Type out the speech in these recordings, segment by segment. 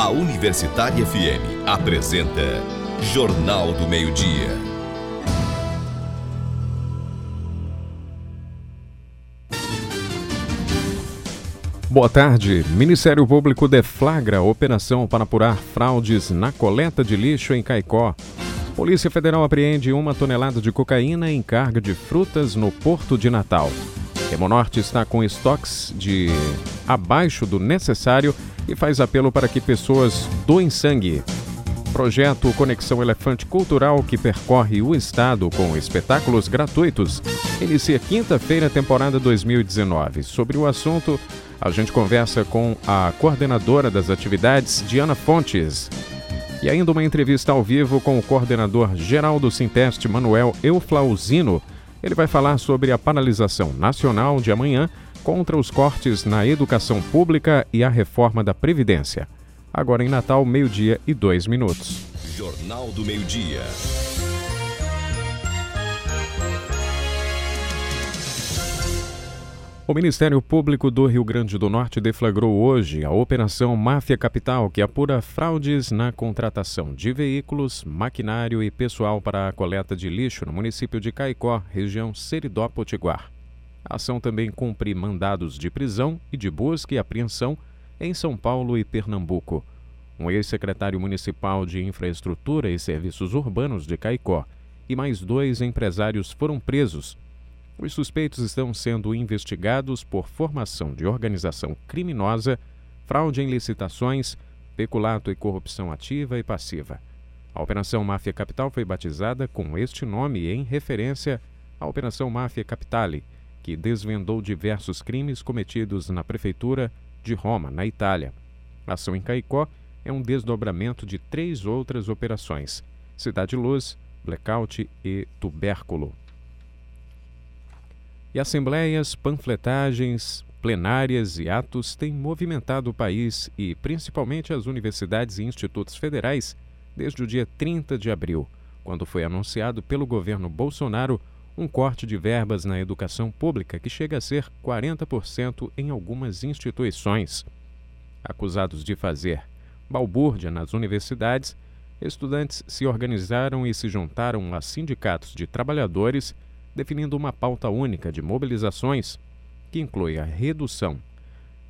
A Universitária FM apresenta Jornal do Meio-Dia. Boa tarde. Ministério Público deflagra operação para apurar fraudes na coleta de lixo em Caicó. Polícia Federal apreende uma tonelada de cocaína em carga de frutas no Porto de Natal. Hemonorte está com estoques de abaixo do necessário e faz apelo para que pessoas doem sangue. Projeto Conexão Elefante Cultural, que percorre o estado com espetáculos gratuitos, inicia quinta-feira, temporada 2019. Sobre o assunto, a gente conversa com a coordenadora das atividades, Diana Fontes. E ainda uma entrevista ao vivo com o coordenador geral do Sinteste, Manuel Euflauzino. Ele vai falar sobre a paralisação nacional de amanhã contra os cortes na educação pública e a reforma da Previdência. Agora em Natal, meio-dia e dois minutos. Jornal do Meio-Dia. O Ministério Público do Rio Grande do Norte deflagrou hoje a Operação Máfia Capital, que apura fraudes na contratação de veículos, maquinário e pessoal para a coleta de lixo no município de Caicó, região Seridó-Potiguar. A ação também cumpre mandados de prisão e de busca e apreensão em São Paulo e Pernambuco. Um ex-secretário municipal de Infraestrutura e Serviços Urbanos de Caicó e mais dois empresários foram presos os suspeitos estão sendo investigados por formação de organização criminosa, fraude em licitações, peculato e corrupção ativa e passiva. A Operação Máfia Capital foi batizada com este nome em referência à Operação Máfia Capitale, que desvendou diversos crimes cometidos na prefeitura de Roma, na Itália. A ação em Caicó é um desdobramento de três outras operações: Cidade Luz, Blackout e Tubérculo. E assembleias, panfletagens, plenárias e atos têm movimentado o país e principalmente as universidades e institutos federais desde o dia 30 de abril, quando foi anunciado pelo governo Bolsonaro um corte de verbas na educação pública que chega a ser 40% em algumas instituições. Acusados de fazer balbúrdia nas universidades, estudantes se organizaram e se juntaram a sindicatos de trabalhadores definindo uma pauta única de mobilizações que inclui a redução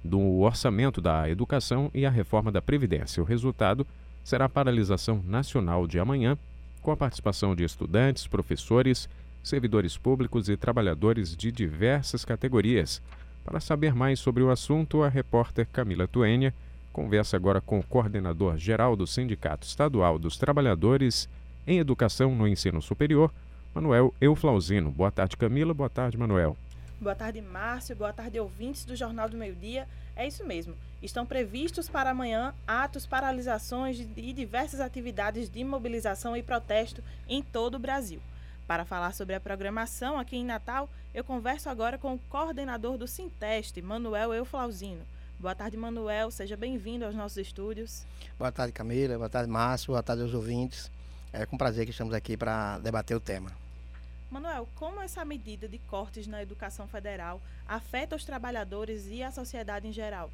do orçamento da educação e a reforma da Previdência. O resultado será a paralisação nacional de amanhã, com a participação de estudantes, professores, servidores públicos e trabalhadores de diversas categorias. Para saber mais sobre o assunto, a repórter Camila Tuênia conversa agora com o coordenador geral do Sindicato Estadual dos Trabalhadores em Educação no Ensino Superior, Manuel Euflauzino. Boa tarde, Camila. Boa tarde, Manuel. Boa tarde, Márcio. Boa tarde, ouvintes do Jornal do Meio Dia. É isso mesmo. Estão previstos para amanhã atos, paralisações e diversas atividades de mobilização e protesto em todo o Brasil. Para falar sobre a programação aqui em Natal, eu converso agora com o coordenador do Sinteste, Manuel Euflauzino. Boa tarde, Manuel. Seja bem-vindo aos nossos estúdios. Boa tarde, Camila. Boa tarde, Márcio. Boa tarde aos ouvintes. É com prazer que estamos aqui para debater o tema. Manuel, como essa medida de cortes na educação federal afeta os trabalhadores e a sociedade em geral?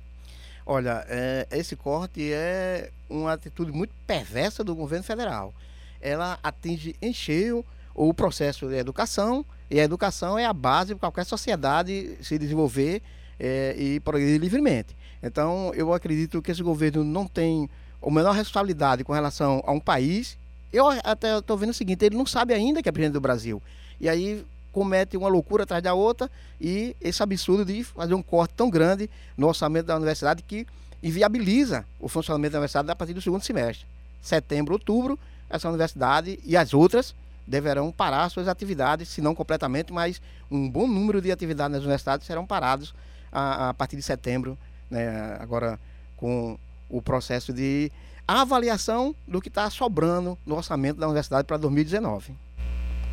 Olha, é, esse corte é uma atitude muito perversa do governo federal. Ela atinge em cheio o processo de educação, e a educação é a base para qualquer sociedade se desenvolver é, e progredir livremente. Então, eu acredito que esse governo não tem a menor responsabilidade com relação a um país eu até estou vendo o seguinte, ele não sabe ainda que é presidente do Brasil. E aí comete uma loucura atrás da outra e esse absurdo de fazer um corte tão grande no orçamento da universidade que inviabiliza o funcionamento da universidade a partir do segundo semestre. Setembro, outubro, essa universidade e as outras deverão parar suas atividades, se não completamente, mas um bom número de atividades nas universidades serão parados a, a partir de setembro, né, agora com o processo de a avaliação do que está sobrando no orçamento da universidade para 2019.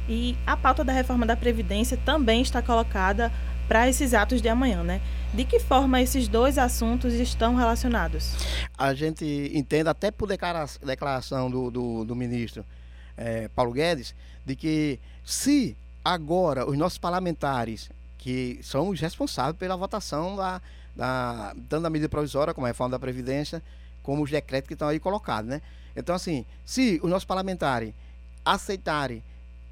E a pauta da reforma da Previdência também está colocada para esses atos de amanhã, né? De que forma esses dois assuntos estão relacionados? A gente entende, até por declaração do, do, do ministro é, Paulo Guedes, de que se agora os nossos parlamentares, que são os responsáveis pela votação da, da, tanto da medida provisória como a reforma da Previdência, como os decretos que estão aí colocados, né? Então, assim, se os nossos parlamentares aceitarem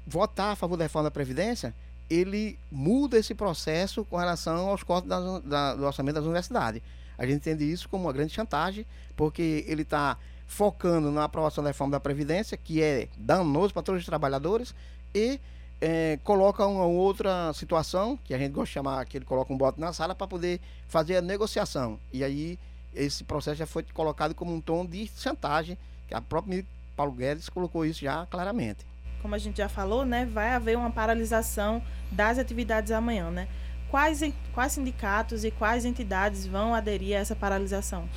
votar a favor da reforma da Previdência, ele muda esse processo com relação aos cortes da, da, do orçamento das universidades. A gente entende isso como uma grande chantagem, porque ele está focando na aprovação da reforma da Previdência, que é danoso para todos os trabalhadores, e é, coloca uma outra situação, que a gente gosta de chamar, que ele coloca um bote na sala para poder fazer a negociação. E aí esse processo já foi colocado como um tom de chantagem, que a própria Paulo Guedes colocou isso já claramente. Como a gente já falou, né, vai haver uma paralisação das atividades amanhã, né? Quais, quais sindicatos e quais entidades vão aderir a essa paralisação?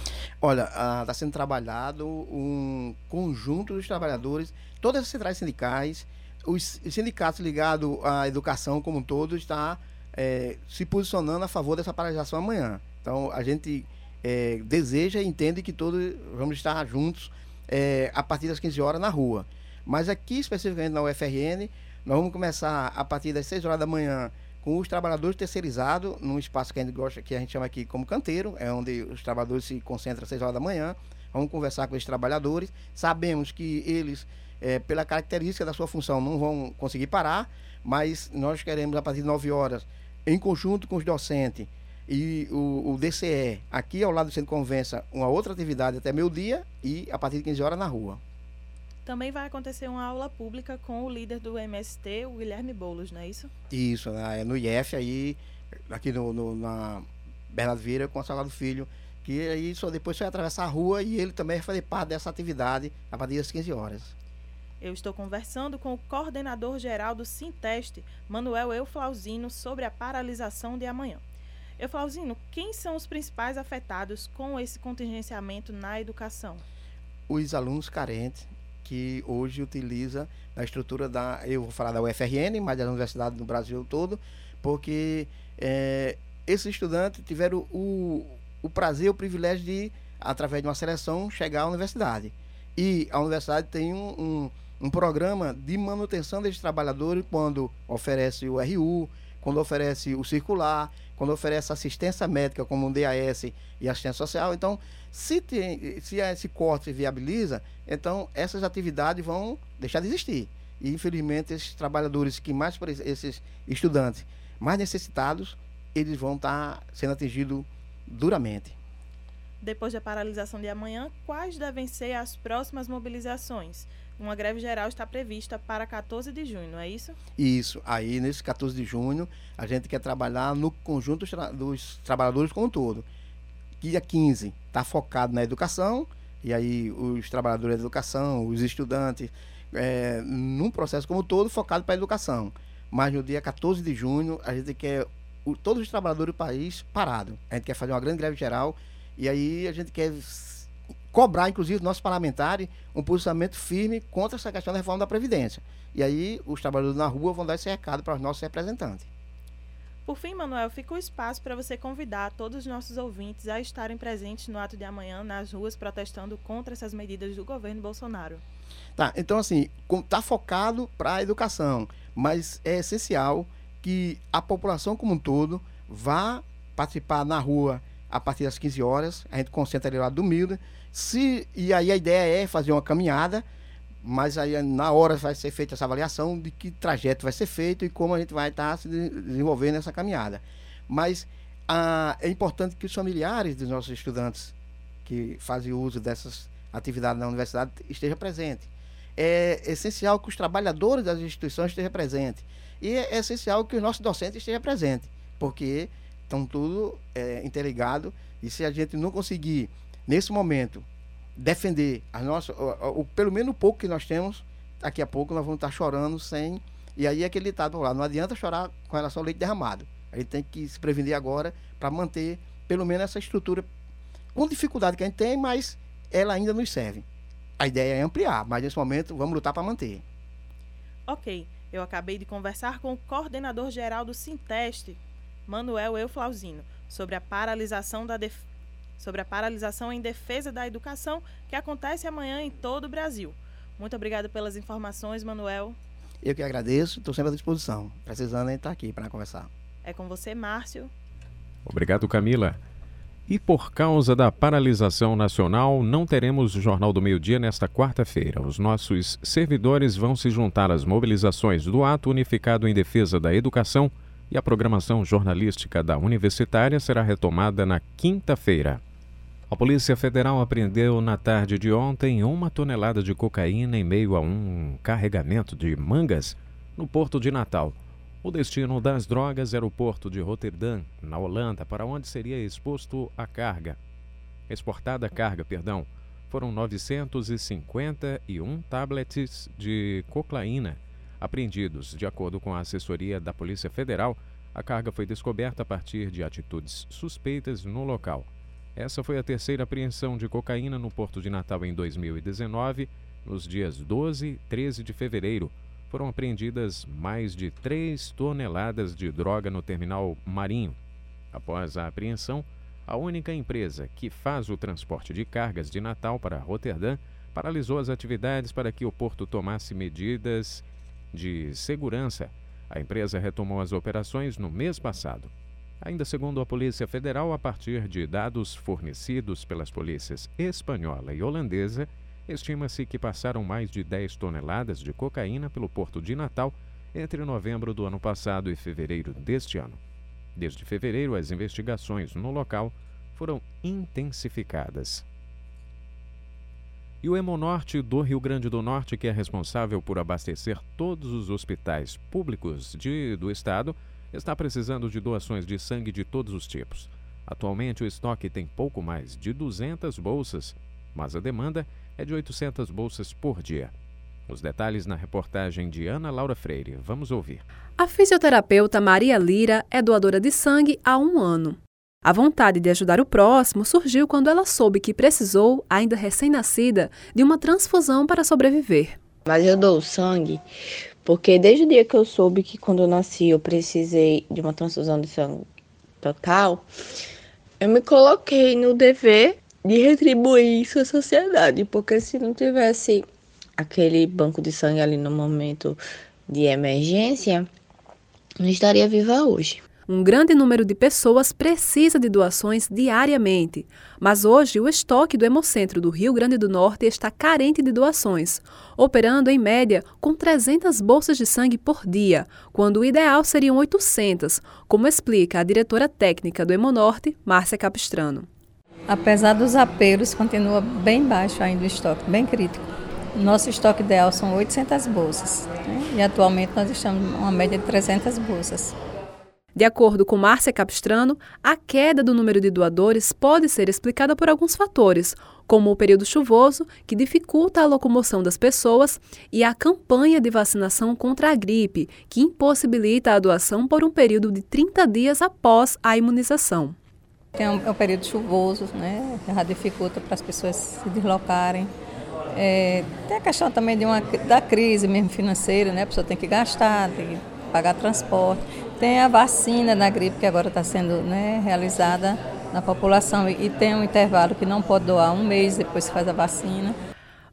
Olha, está sendo trabalhado um conjunto dos trabalhadores, todas as centrais sindicais, os sindicatos ligados à educação como um todo está é, se posicionando a favor dessa paralisação amanhã. Então, a gente é, deseja e entende que todos vamos estar juntos é, a partir das 15 horas na rua. Mas aqui, especificamente na UFRN, nós vamos começar a partir das 6 horas da manhã com os trabalhadores terceirizados, num espaço que a gente gosta, que a gente chama aqui como canteiro, é onde os trabalhadores se concentram às 6 horas da manhã. Vamos conversar com esses trabalhadores. Sabemos que eles, é, pela característica da sua função, não vão conseguir parar, mas nós queremos, a partir de 9 horas, em conjunto com os docentes e o, o DCE, aqui ao lado do Centro Convença, uma outra atividade até meio-dia e a partir de 15 horas na rua. Também vai acontecer uma aula pública com o líder do MST, o Guilherme Boulos, não é isso? Isso, é no IF aí, aqui no, no, na Bernardo Vieira com a Salgado Filho, que aí só depois vai atravessar a rua e ele também vai fazer parte dessa atividade a partir das 15 horas. Eu estou conversando com o coordenador geral do Sinteste, Manuel Euflauzino, sobre a paralisação de amanhã. Euflauzino, quem são os principais afetados com esse contingenciamento na educação? Os alunos carentes, que hoje utiliza a estrutura da, eu vou falar da UFRN, mas das universidades do Brasil todo, porque é, esses estudantes tiveram o, o prazer, o privilégio de, através de uma seleção, chegar à universidade. E a universidade tem um, um, um programa de manutenção desses trabalhadores quando oferece o RU, quando oferece o circular, quando oferece assistência médica como um DAS e assistência social. Então, se, tem, se esse corte viabiliza, então essas atividades vão deixar de existir. E infelizmente esses trabalhadores que mais esses estudantes mais necessitados, eles vão estar sendo atingidos duramente. Depois da paralisação de amanhã, quais devem ser as próximas mobilizações? Uma greve geral está prevista para 14 de junho, é isso? Isso. Aí, nesse 14 de junho, a gente quer trabalhar no conjunto dos trabalhadores como um todo. Dia 15 está focado na educação, e aí os trabalhadores da educação, os estudantes, é, num processo como um todo focado para a educação. Mas no dia 14 de junho, a gente quer o, todos os trabalhadores do país parados. A gente quer fazer uma grande greve geral, e aí a gente quer cobrar, inclusive, nossos parlamentares um posicionamento firme contra essa questão da reforma da Previdência. E aí os trabalhadores na rua vão dar esse recado para os nossos representantes. Por fim, Manuel, fica o espaço para você convidar todos os nossos ouvintes a estarem presentes no ato de amanhã nas ruas protestando contra essas medidas do governo Bolsonaro. Tá, então assim, está focado para a educação, mas é essencial que a população como um todo vá participar na rua a partir das 15 horas. A gente concentra ali lá do Milda se, e aí a ideia é fazer uma caminhada, mas aí na hora vai ser feita essa avaliação de que trajeto vai ser feito e como a gente vai estar tá se desenvolvendo nessa caminhada. Mas ah, é importante que os familiares dos nossos estudantes que fazem uso dessas atividades na universidade estejam presentes. É essencial que os trabalhadores das instituições estejam presentes. E é essencial que os nossos docentes estejam presentes, porque estão tudo é, interligado e se a gente não conseguir nesse momento, defender as nossas, o, pelo menos o pouco que nós temos, daqui a pouco nós vamos estar chorando sem. E aí é aquele ditado lá, não adianta chorar com relação ao leite derramado. A gente tem que se prevenir agora para manter pelo menos essa estrutura com dificuldade que a gente tem, mas ela ainda nos serve. A ideia é ampliar, mas nesse momento vamos lutar para manter. Ok, eu acabei de conversar com o coordenador geral do Sinteste, Manuel Euflauzino, sobre a paralisação da defesa sobre a paralisação em defesa da educação que acontece amanhã em todo o Brasil. Muito obrigada pelas informações, Manuel. Eu que agradeço, estou sempre à disposição. Precisando entrar aqui para conversar. É com você, Márcio. Obrigado, Camila. E por causa da paralisação nacional, não teremos Jornal do Meio-Dia nesta quarta-feira. Os nossos servidores vão se juntar às mobilizações do Ato Unificado em Defesa da Educação e a programação jornalística da Universitária será retomada na quinta-feira. A Polícia Federal apreendeu na tarde de ontem uma tonelada de cocaína em meio a um carregamento de mangas no porto de Natal. O destino das drogas era o porto de Roterdã, na Holanda, para onde seria exposto a carga. Exportada a carga, perdão, foram 951 tablets de cocaína apreendidos. De acordo com a assessoria da Polícia Federal, a carga foi descoberta a partir de atitudes suspeitas no local. Essa foi a terceira apreensão de cocaína no Porto de Natal em 2019. Nos dias 12 e 13 de fevereiro, foram apreendidas mais de 3 toneladas de droga no terminal Marinho. Após a apreensão, a única empresa que faz o transporte de cargas de Natal para Roterdã paralisou as atividades para que o porto tomasse medidas de segurança. A empresa retomou as operações no mês passado. Ainda segundo a Polícia Federal, a partir de dados fornecidos pelas polícias espanhola e holandesa, estima-se que passaram mais de 10 toneladas de cocaína pelo porto de Natal entre novembro do ano passado e fevereiro deste ano. Desde fevereiro, as investigações no local foram intensificadas. E o Hemonorte do Rio Grande do Norte, que é responsável por abastecer todos os hospitais públicos de, do estado, está precisando de doações de sangue de todos os tipos. Atualmente, o estoque tem pouco mais de 200 bolsas, mas a demanda é de 800 bolsas por dia. Os detalhes na reportagem de Ana Laura Freire. Vamos ouvir. A fisioterapeuta Maria Lira é doadora de sangue há um ano. A vontade de ajudar o próximo surgiu quando ela soube que precisou, ainda recém-nascida, de uma transfusão para sobreviver. Mas eu dou sangue porque desde o dia que eu soube que quando eu nasci eu precisei de uma transfusão de sangue total, eu me coloquei no dever de retribuir isso à sociedade, porque se não tivesse aquele banco de sangue ali no momento de emergência, não estaria viva hoje. Um grande número de pessoas precisa de doações diariamente, mas hoje o estoque do Hemocentro do Rio Grande do Norte está carente de doações, operando em média com 300 bolsas de sangue por dia, quando o ideal seriam 800, como explica a diretora técnica do Hemonorte, Márcia Capistrano. Apesar dos apelos, continua bem baixo ainda o estoque, bem crítico. Nosso estoque ideal são 800 bolsas né? e atualmente nós estamos uma média de 300 bolsas. De acordo com Márcia Capistrano, a queda do número de doadores pode ser explicada por alguns fatores, como o período chuvoso, que dificulta a locomoção das pessoas, e a campanha de vacinação contra a gripe, que impossibilita a doação por um período de 30 dias após a imunização. Tem um, é um período chuvoso, né? Já dificulta para as pessoas se deslocarem. É, tem a questão também de uma, da crise mesmo financeira, né? A pessoa tem que gastar, tem que pagar transporte. Tem a vacina da gripe que agora está sendo né, realizada na população e tem um intervalo que não pode doar um mês depois que faz a vacina.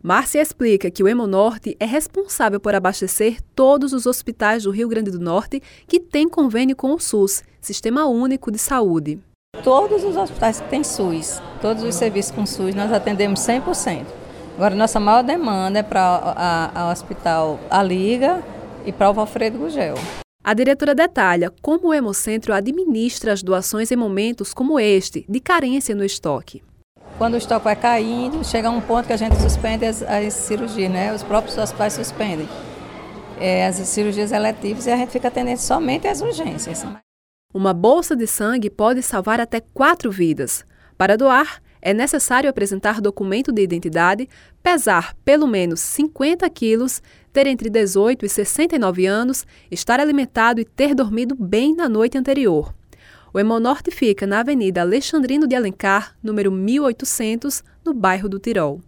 Márcia explica que o Hemonorte é responsável por abastecer todos os hospitais do Rio Grande do Norte que têm convênio com o SUS, Sistema Único de Saúde. Todos os hospitais que têm SUS, todos os serviços com SUS, nós atendemos 100%. Agora, nossa maior demanda é para o Hospital A Liga e para o Valfredo Gugel. A diretora detalha como o Hemocentro administra as doações em momentos como este, de carência no estoque. Quando o estoque vai caindo, chega um ponto que a gente suspende as, as cirurgias, né? os próprios hospitais suspendem é, as cirurgias eletivas e a gente fica atendendo somente as urgências. Uma bolsa de sangue pode salvar até quatro vidas. Para doar, é necessário apresentar documento de identidade, pesar pelo menos 50 quilos, ter entre 18 e 69 anos, estar alimentado e ter dormido bem na noite anterior. O Hemonorte fica na Avenida Alexandrino de Alencar, número 1800, no bairro do Tirol.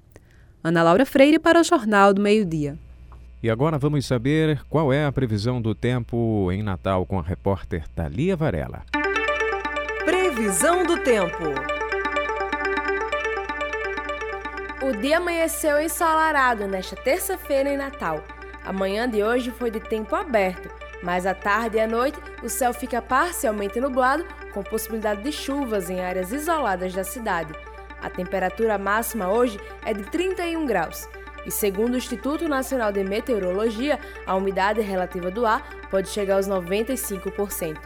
Ana Laura Freire para o Jornal do Meio-Dia. E agora vamos saber qual é a previsão do tempo em Natal com a repórter Thalia Varela. Previsão do tempo. O dia amanheceu ensolarado nesta terça-feira em Natal. A manhã de hoje foi de tempo aberto, mas à tarde e à noite o céu fica parcialmente nublado com possibilidade de chuvas em áreas isoladas da cidade. A temperatura máxima hoje é de 31 graus. E segundo o Instituto Nacional de Meteorologia, a umidade relativa do ar pode chegar aos 95%.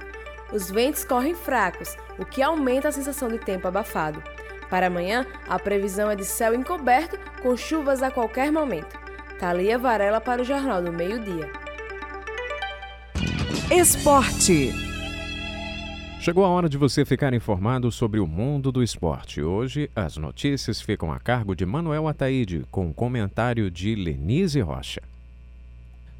Os ventos correm fracos, o que aumenta a sensação de tempo abafado. Para amanhã, a previsão é de céu encoberto com chuvas a qualquer momento. Thalia Varela para o Jornal do Meio-Dia. Esporte. Chegou a hora de você ficar informado sobre o mundo do esporte. Hoje, as notícias ficam a cargo de Manuel Ataíde, com um comentário de Lenise Rocha.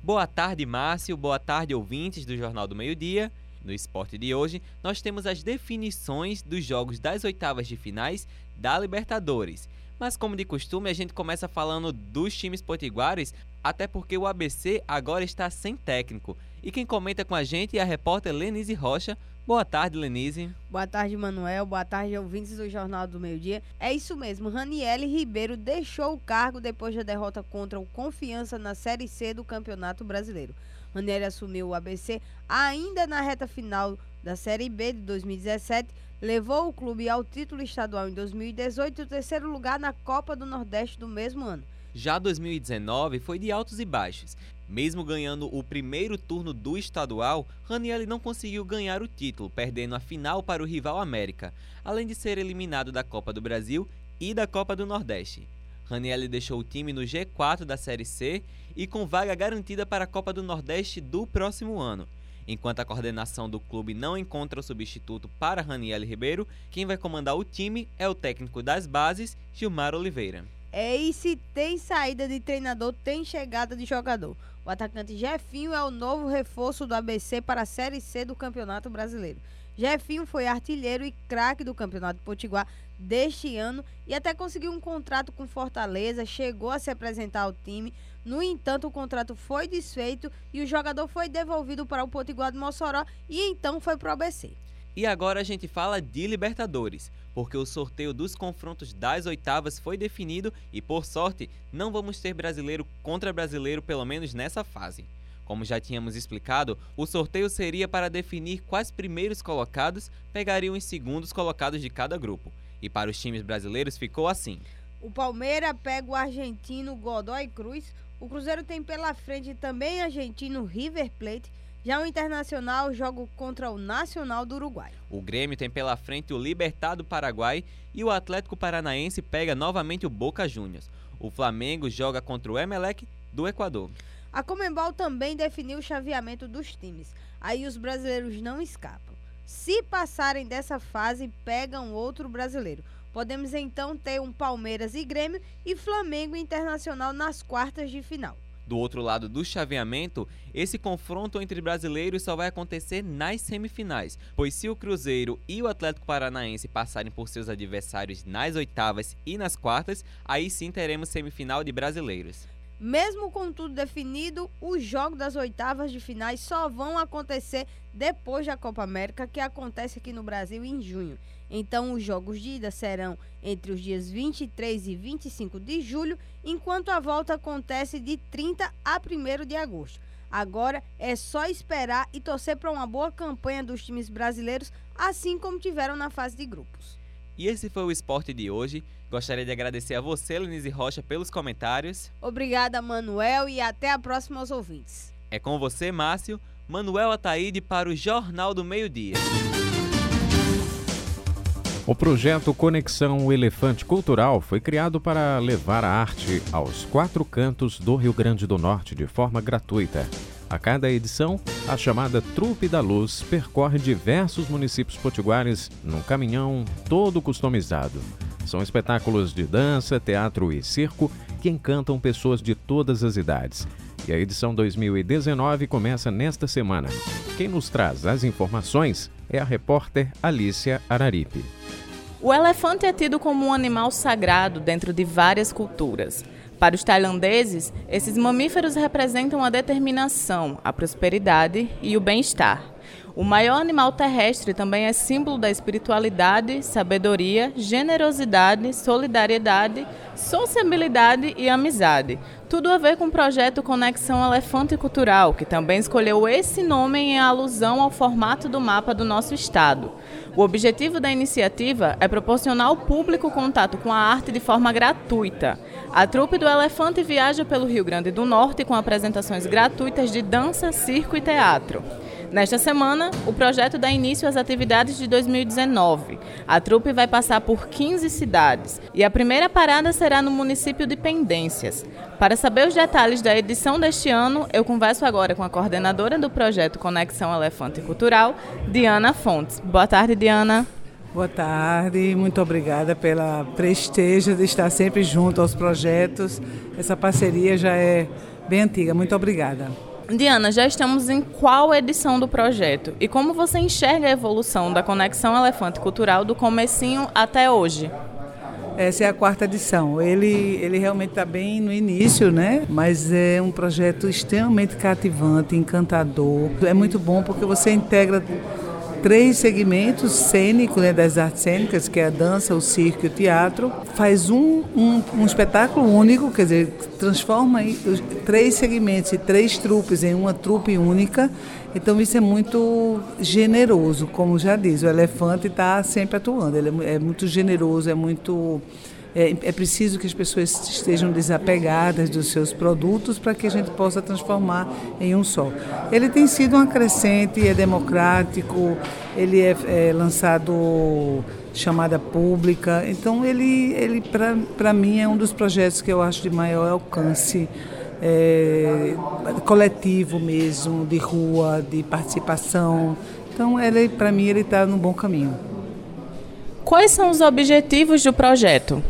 Boa tarde, Márcio. Boa tarde, ouvintes do Jornal do Meio-Dia. No esporte de hoje, nós temos as definições dos jogos das oitavas de finais da Libertadores. Mas, como de costume, a gente começa falando dos times potiguares, até porque o ABC agora está sem técnico. E quem comenta com a gente é a repórter Lenise Rocha, Boa tarde, Lenise. Boa tarde, Manuel. Boa tarde, ouvintes do Jornal do Meio Dia. É isso mesmo, Raniele Ribeiro deixou o cargo depois da derrota contra o Confiança na Série C do Campeonato Brasileiro. Raniele assumiu o ABC ainda na reta final da Série B de 2017, levou o clube ao título estadual em 2018 e o terceiro lugar na Copa do Nordeste do mesmo ano. Já 2019 foi de altos e baixos. Mesmo ganhando o primeiro turno do estadual, Raniel não conseguiu ganhar o título, perdendo a final para o rival América, além de ser eliminado da Copa do Brasil e da Copa do Nordeste. Raniel deixou o time no G4 da Série C e com vaga garantida para a Copa do Nordeste do próximo ano. Enquanto a coordenação do clube não encontra o substituto para Raniel Ribeiro, quem vai comandar o time é o técnico das bases, Gilmar Oliveira. É, e se tem saída de treinador, tem chegada de jogador. O atacante Jefinho é o novo reforço do ABC para a Série C do Campeonato Brasileiro. Jefinho foi artilheiro e craque do Campeonato Potiguar deste ano e até conseguiu um contrato com Fortaleza, chegou a se apresentar ao time. No entanto, o contrato foi desfeito e o jogador foi devolvido para o Potiguar de Mossoró e então foi para o ABC. E agora a gente fala de Libertadores, porque o sorteio dos confrontos das oitavas foi definido e, por sorte, não vamos ter brasileiro contra brasileiro, pelo menos nessa fase. Como já tínhamos explicado, o sorteio seria para definir quais primeiros colocados pegariam os segundos colocados de cada grupo. E para os times brasileiros ficou assim: o Palmeiras pega o argentino Godoy Cruz, o Cruzeiro tem pela frente também argentino River Plate já o Internacional joga contra o Nacional do Uruguai. O Grêmio tem pela frente o Libertad do Paraguai e o Atlético Paranaense pega novamente o Boca Juniors. O Flamengo joga contra o Emelec do Equador. A Comembol também definiu o chaveamento dos times. Aí os brasileiros não escapam. Se passarem dessa fase, pegam outro brasileiro. Podemos então ter um Palmeiras e Grêmio e Flamengo Internacional nas quartas de final. Do outro lado do chaveamento, esse confronto entre brasileiros só vai acontecer nas semifinais, pois se o Cruzeiro e o Atlético Paranaense passarem por seus adversários nas oitavas e nas quartas, aí sim teremos semifinal de brasileiros. Mesmo com tudo definido, os jogos das oitavas de finais só vão acontecer depois da Copa América, que acontece aqui no Brasil em junho. Então, os jogos de ida serão entre os dias 23 e 25 de julho, enquanto a volta acontece de 30 a 1 de agosto. Agora é só esperar e torcer para uma boa campanha dos times brasileiros, assim como tiveram na fase de grupos. E esse foi o esporte de hoje. Gostaria de agradecer a você, Lenise Rocha, pelos comentários. Obrigada, Manuel, e até a próxima aos ouvintes. É com você, Márcio. Manuel Ataíde para o Jornal do Meio-Dia. O projeto Conexão Elefante Cultural foi criado para levar a arte aos quatro cantos do Rio Grande do Norte de forma gratuita. A cada edição, a chamada Trupe da Luz percorre diversos municípios potiguares num caminhão todo customizado. São espetáculos de dança, teatro e circo que encantam pessoas de todas as idades. E a edição 2019 começa nesta semana. Quem nos traz as informações é a repórter Alícia Araripe. O elefante é tido como um animal sagrado dentro de várias culturas. Para os tailandeses, esses mamíferos representam a determinação, a prosperidade e o bem-estar. O maior animal terrestre também é símbolo da espiritualidade, sabedoria, generosidade, solidariedade, sociabilidade e amizade. Tudo a ver com o projeto Conexão Elefante Cultural, que também escolheu esse nome em alusão ao formato do mapa do nosso estado. O objetivo da iniciativa é proporcionar ao público contato com a arte de forma gratuita. A trupe do Elefante viaja pelo Rio Grande do Norte com apresentações gratuitas de dança, circo e teatro. Nesta semana, o projeto dá início às atividades de 2019. A trupe vai passar por 15 cidades e a primeira parada será no município de Pendências. Para saber os detalhes da edição deste ano, eu converso agora com a coordenadora do projeto Conexão Elefante Cultural, Diana Fontes. Boa tarde, Diana. Boa tarde, muito obrigada pela prestígio de estar sempre junto aos projetos. Essa parceria já é bem antiga. Muito obrigada. Diana, já estamos em qual edição do projeto? E como você enxerga a evolução da Conexão Elefante Cultural do comecinho até hoje? Essa é a quarta edição. Ele, ele realmente está bem no início, né? Mas é um projeto extremamente cativante, encantador. É muito bom porque você integra três segmentos cênicos né, das artes cênicas, que é a dança, o circo e o teatro, faz um, um, um espetáculo único, quer dizer, transforma os três segmentos e três trupes em uma trupe única. Então isso é muito generoso, como já diz, o elefante está sempre atuando, ele é, é muito generoso, é muito é, é, preciso que as pessoas estejam desapegadas dos seus produtos para que a gente possa transformar em um só. Ele tem sido uma crescente, é democrático, ele é, é lançado chamada pública, então ele, ele para mim é um dos projetos que eu acho de maior alcance. É, coletivo mesmo, de rua, de participação. Então, ele, para mim, ele está no bom caminho. Quais são os objetivos do projeto?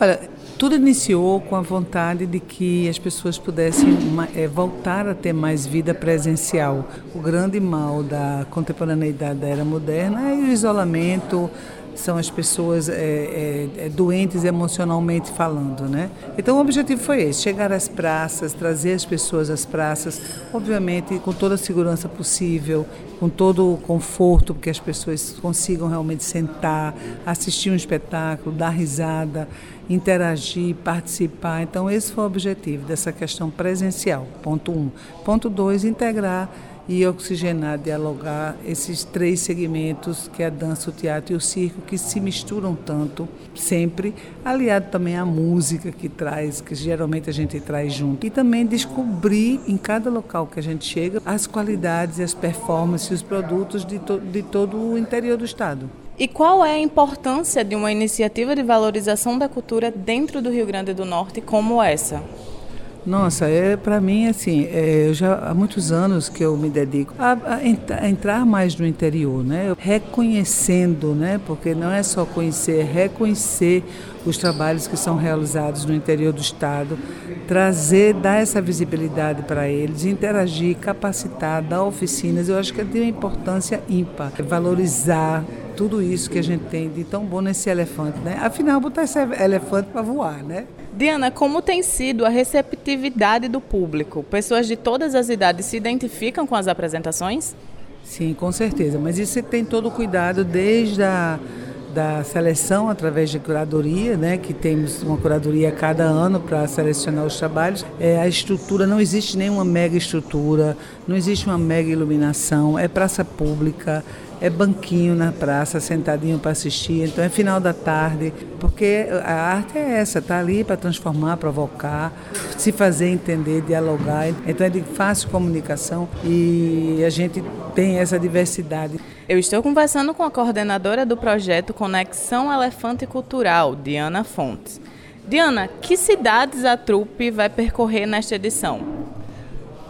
Olha, tudo iniciou com a vontade de que as pessoas pudessem é, voltar a ter mais vida presencial. O grande mal da contemporaneidade da era moderna é o isolamento, são as pessoas é, é, doentes emocionalmente falando, né? Então o objetivo foi esse, chegar às praças, trazer as pessoas às praças, obviamente com toda a segurança possível, com todo o conforto, porque as pessoas consigam realmente sentar, assistir um espetáculo, dar risada, interagir, participar. Então esse foi o objetivo dessa questão presencial, ponto um. Ponto dois, integrar e oxigenar, dialogar esses três segmentos, que é a dança, o teatro e o circo, que se misturam tanto sempre, aliado também à música que traz, que geralmente a gente traz junto. E também descobrir em cada local que a gente chega as qualidades, as performances, os produtos de, to de todo o interior do estado. E qual é a importância de uma iniciativa de valorização da cultura dentro do Rio Grande do Norte como essa? Nossa, é para mim assim, é, eu já há muitos anos que eu me dedico a, a, entrar mais no interior, né? Reconhecendo, né? Porque não é só conhecer, é reconhecer os trabalhos que são realizados no interior do estado, trazer, dar essa visibilidade para eles, interagir, capacitar, dar oficinas. Eu acho que tem uma importância ímpar, valorizar tudo isso que a gente tem de tão bom nesse elefante, né? Afinal, botar esse elefante para voar, né? Diana, como tem sido a receptividade do público? Pessoas de todas as idades se identificam com as apresentações? Sim, com certeza. Mas isso tem todo o cuidado desde a da seleção através de curadoria, né, que temos uma curadoria a cada ano para selecionar os trabalhos. É, a estrutura, não existe nenhuma mega estrutura, não existe uma mega iluminação, é praça pública, é banquinho na praça, sentadinho para assistir, então é final da tarde, porque a arte é essa, tá ali para transformar, provocar, se fazer entender, dialogar. Então é de fácil comunicação e a gente tem essa diversidade. Eu estou conversando com a coordenadora do projeto Conexão Elefante Cultural, Diana Fontes. Diana, que cidades a trupe vai percorrer nesta edição?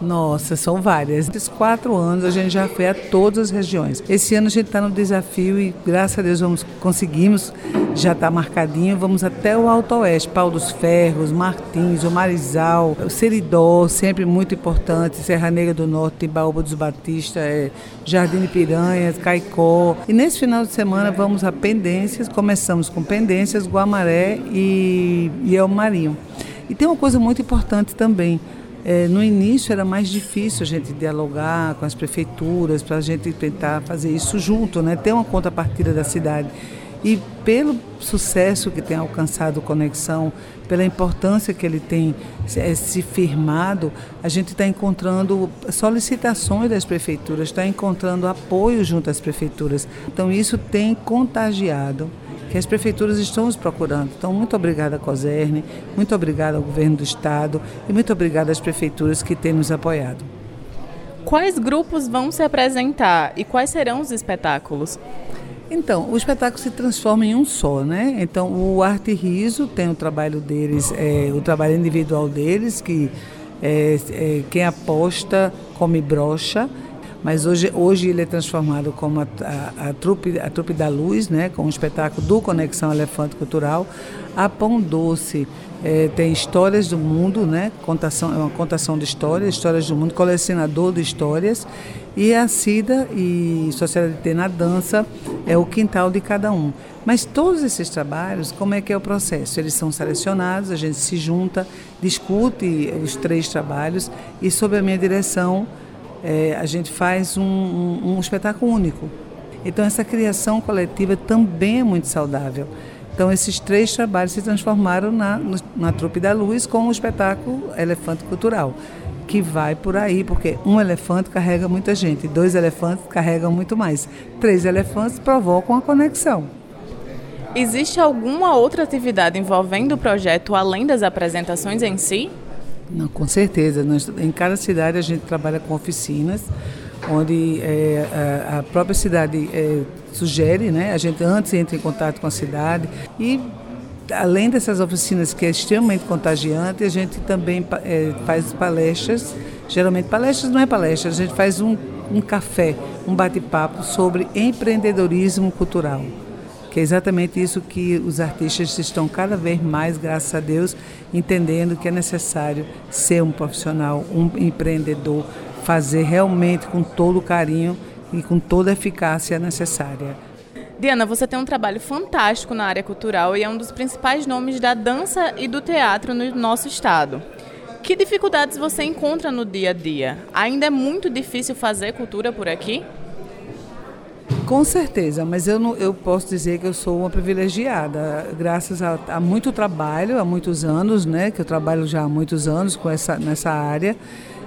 Nossa, são várias. Nesses quatro anos a gente já foi a todas as regiões. Esse ano a gente está no desafio e graças a Deus vamos conseguimos, já está marcadinho, vamos até o Alto Oeste, Pau dos Ferros, Martins, o Marizal, o Seridó, sempre muito importante, Serra Negra do Norte, Timbaúba dos Batista, é, Jardim de Piranhas, Caicó. E nesse final de semana vamos a Pendências, começamos com Pendências, Guamaré e, e El Marinho. E tem uma coisa muito importante também, É, no início era mais difícil a gente dialogar com as prefeituras para a gente tentar fazer isso junto, né? ter uma contrapartida da cidade. E pelo sucesso que tem alcançado Conexão, pela importância que ele tem é, se firmado, a gente está encontrando solicitações das prefeituras, está encontrando apoio junto às prefeituras. Então isso tem contagiado que as prefeituras estão nos procurando. Então, muito obrigada, Coserne, muito obrigada ao governo do Estado e muito obrigada às prefeituras que têm nos apoiado. Quais grupos vão se apresentar e quais serão os espetáculos? Então, o espetáculo se transforma em um só, né? Então, o Arte Riso tem o trabalho deles, é, o trabalho individual deles, que é, é, quem aposta come brocha, mas hoje, hoje ele é transformado como a, a, a, trupe, a Trupe da Luz, né? Com o espetáculo do Conexão Elefante Cultural. A Pão Doce é, tem Histórias do Mundo, né? Contação, é uma contação de histórias, Histórias do Mundo, colecionador de histórias. E a Cida e Sociedade na Dança é o quintal de cada um. Mas todos esses trabalhos, como é que é o processo? Eles são selecionados, a gente se junta, discute os três trabalhos e, sob a minha direção, é, a gente faz um, um, um espetáculo único. Então, essa criação coletiva também é muito saudável. Então, esses três trabalhos se transformaram na, na Trupe da Luz com o espetáculo Elefante Cultural que vai por aí, porque um elefante carrega muita gente, dois elefantes carregam muito mais, três elefantes provocam a conexão. Existe alguma outra atividade envolvendo o projeto além das apresentações em si? Não, com certeza. Nós, em cada cidade a gente trabalha com oficinas, onde é, a, a, própria cidade é, sugere, né? A gente antes entra em contato com a cidade e além dessas oficinas que é extremamente contagiante, a gente também é, faz palestras. Geralmente palestras não é palestra, a gente faz um, um café, um bate-papo sobre empreendedorismo cultural. Que é exatamente isso que os artistas estão cada vez mais, graças a Deus, entendendo que é necessário ser um profissional, um empreendedor, fazer realmente com todo o carinho e com toda a eficácia necessária. Diana, você tem um trabalho fantástico na área cultural e é um dos principais nomes da dança e do teatro no nosso estado. Que dificuldades você encontra no dia a dia? Ainda é muito difícil fazer cultura por aqui? Com certeza, mas eu, não, eu posso dizer que eu sou uma privilegiada, graças a, a, muito trabalho, há muitos anos, né, que eu trabalho já há muitos anos com essa, nessa área,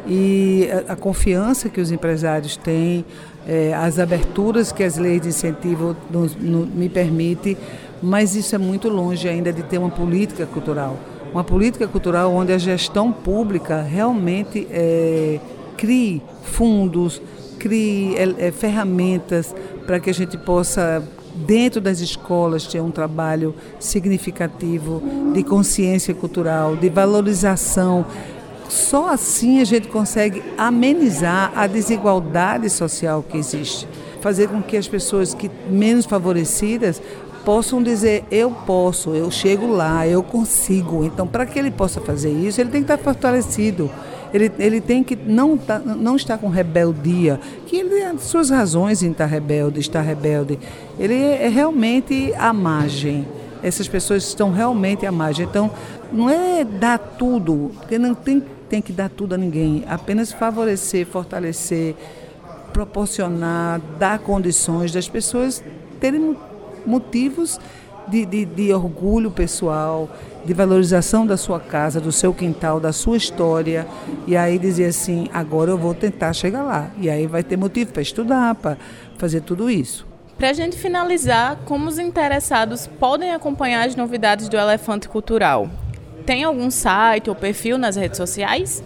e a, a confiança que os empresários têm, é, as aberturas que as leis de incentivo no, me permitem, mas isso é muito longe ainda de ter uma política cultural. Uma política cultural onde a gestão pública realmente é, crie fundos, crie é ferramentas para que a gente possa dentro das escolas ter um trabalho significativo de consciência cultural, de valorização só assim a gente consegue amenizar a desigualdade social que existe. Fazer com que as pessoas que menos favorecidas possam dizer eu posso, eu chego lá, eu consigo. Então, para que ele possa fazer isso, ele tem que estar fortalecido. Ele, ele tem que não, tá, não estar com rebeldia, que ele tem suas razões em estar rebelde, estar rebelde. Ele é, é realmente a margem. Essas pessoas estão realmente à margem. Então, não é dar tudo, porque não tem tem que dar tudo a ninguém, apenas favorecer, fortalecer, proporcionar, dar condições das pessoas terem motivos de, de, de, orgulho pessoal, de valorização da sua casa, do seu quintal, da sua história. E aí dizer assim: agora eu vou tentar chegar lá. E aí vai ter motivo para estudar, para fazer tudo isso. Para a gente finalizar, como os interessados podem acompanhar as novidades do Elefante Cultural? tem algum site ou perfil nas redes sociais?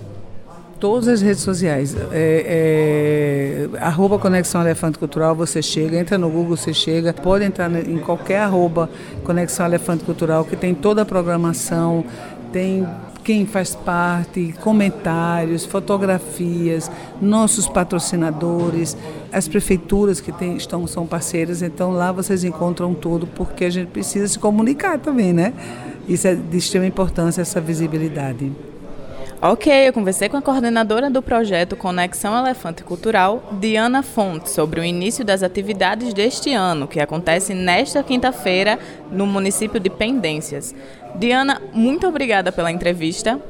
Todas as redes sociais. É, é, arroba Conexão Elefante Cultural, você chega, entra no Google, você chega, pode entrar em qualquer arroba Conexão Elefante Cultural, que tem toda a programação, tem quem faz parte, comentários, fotografias, nossos patrocinadores, as prefeituras que tem, estão, são parceiras, então lá vocês encontram tudo, porque a gente precisa se comunicar também, né? Isso é de extrema importância, essa visibilidade. Ok, eu conversei com a coordenadora do projeto Conexão Elefante Cultural, Diana Fonte, sobre o início das atividades deste ano, que acontece nesta quinta-feira no município de Pendências. Diana, muito obrigada pela entrevista.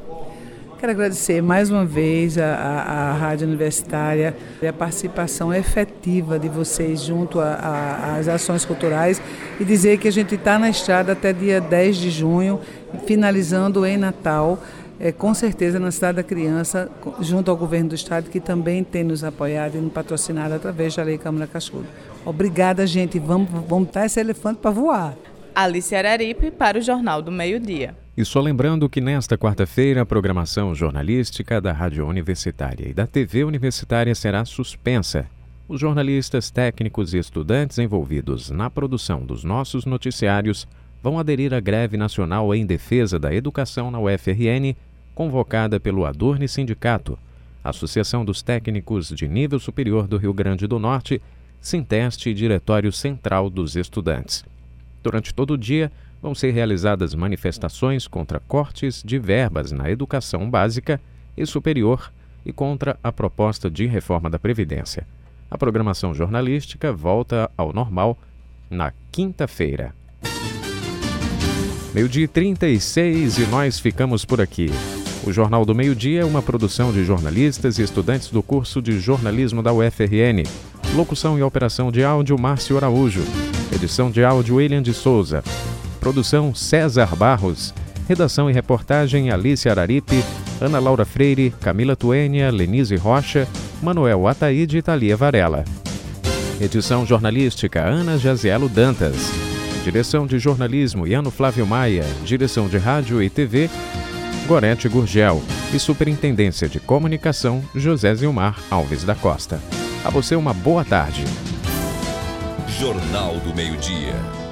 Quero agradecer mais uma vez a, a, a Rádio Universitária e a participação efetiva de vocês junto às ações culturais e dizer que a gente está na estrada até dia 10 de junho, finalizando em Natal. É, com certeza na Cidade da Criança, junto ao governo do Estado, que também tem nos apoiado e nos patrocinado através da Lei Câmara Cascudo. Obrigada, gente. Vamos, vamos dar esse elefante para voar. Alice Araripe para o Jornal do Meio Dia. E só lembrando que nesta quarta-feira a programação jornalística da Rádio Universitária e da TV Universitária será suspensa. Os jornalistas, técnicos e estudantes envolvidos na produção dos nossos noticiários vão aderir à greve nacional em defesa da educação na UFRN, convocada pelo Adorne Sindicato, Associação dos Técnicos de Nível Superior do Rio Grande do Norte, Sinteste e Diretório Central dos Estudantes. Durante todo o dia, vão ser realizadas manifestações contra cortes de verbas na educação básica e superior e contra a proposta de reforma da Previdência. A programação jornalística volta ao normal na quinta-feira. Meio-dia 36 e nós ficamos por aqui. O Jornal do Meio-Dia é uma produção de jornalistas e estudantes do curso de jornalismo da UFRN. Locução e operação de áudio Márcio Araújo. Edição de áudio William de Souza. Produção César Barros. Redação e reportagem Alice Araripe, Ana Laura Freire, Camila Tuênia, Lenise Rocha, Manuel Ataíde e Thalia Varela. Edição jornalística Ana Jazielo Dantas. Direção de jornalismo Iano Flávio Maia. Direção de rádio e TV Gorete Gurgel. E Superintendência de Comunicação José Zilmar Alves da Costa. A você uma boa tarde. Jornal do Meio-Dia.